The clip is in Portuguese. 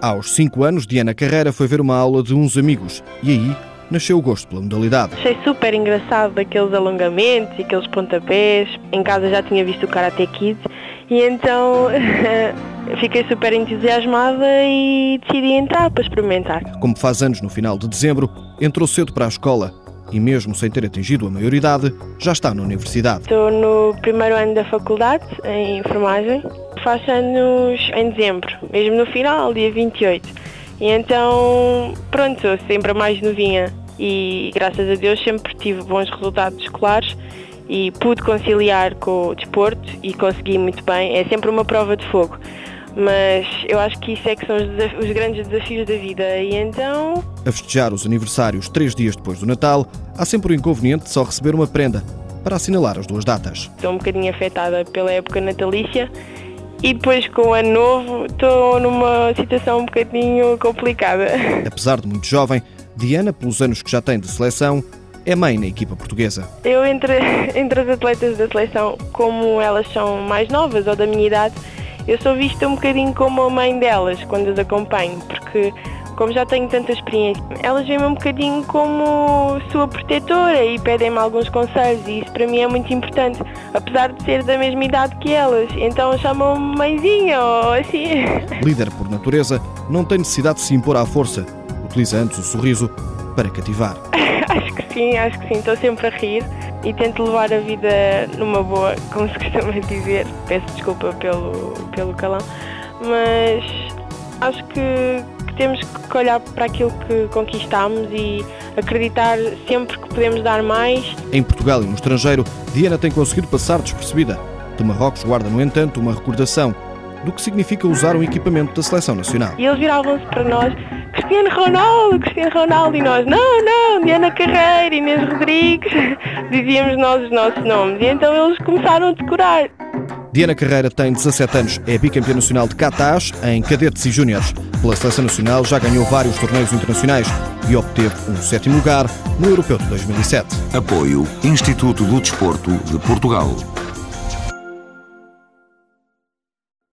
Aos 5 anos, Diana Carreira foi ver uma aula de uns amigos e aí nasceu o gosto pela modalidade. Achei super engraçado aqueles alongamentos e aqueles pontapés. Em casa já tinha visto o Karate Kid e então fiquei super entusiasmada e decidi entrar para experimentar. Como faz anos no final de dezembro, entrou cedo para a escola e mesmo sem ter atingido a maioridade, já está na universidade. Estou no primeiro ano da faculdade, em enfermagem. Faço anos em dezembro, mesmo no final, dia 28. E então, pronto, sou sempre a mais novinha e graças a Deus sempre tive bons resultados escolares e pude conciliar com o desporto e consegui muito bem. É sempre uma prova de fogo mas eu acho que isso é que são os, os, grandes desafios da vida. E então. A festejar os aniversários três dias depois do Natal, há sempre o inconveniente de só receber uma prenda para assinalar as duas datas. Estou um bocadinho afetada pela época natalícia e depois com o ano novo estou numa situação um bocadinho complicada. Apesar de muito jovem, Diana, pelos anos que já tem de seleção, é mãe na equipa portuguesa. Eu, entre, entre as atletas da seleção, como elas são mais novas ou da minha idade, eu sou vista um bocadinho como a mãe delas quando as acompanho, porque como já tenho tanta experiência, elas veem-me um bocadinho como sua protetora e pedem-me alguns conselhos e isso para mim é muito importante, apesar de ser da mesma idade que elas, então chamam-me mãezinha ou assim. Líder por natureza, não tem necessidade de se impor à força, utiliza antes o sorriso para cativar. acho que sim, acho que sim, estou sempre a rir e tento levar a vida numa boa, como se costuma dizer. Peço desculpa pelo, pelo calão, mas acho que, que temos que olhar para aquilo que conquistamos e acreditar sempre que podemos dar mais. Em Portugal e no estrangeiro, Diana tem conseguido passar despercebida. De Marrocos guarda, no entanto, uma recordação do que significa usar um equipamento da seleção nacional. E eles viravam-se para nós Cristiano Ronaldo, Cristiano Ronaldo, e nós, não, não, Diana Carreira, Inês Rodrigues, dizíamos nós os nossos nomes, e então eles começaram a decorar. Diana Carreira tem 17 anos, é bicampeã nacional de Catas em cadetes e júniores. Pela seleção nacional já ganhou vários torneios internacionais e obteve um sétimo lugar no Europeu de 2007. Apoio Instituto do Desporto de Portugal.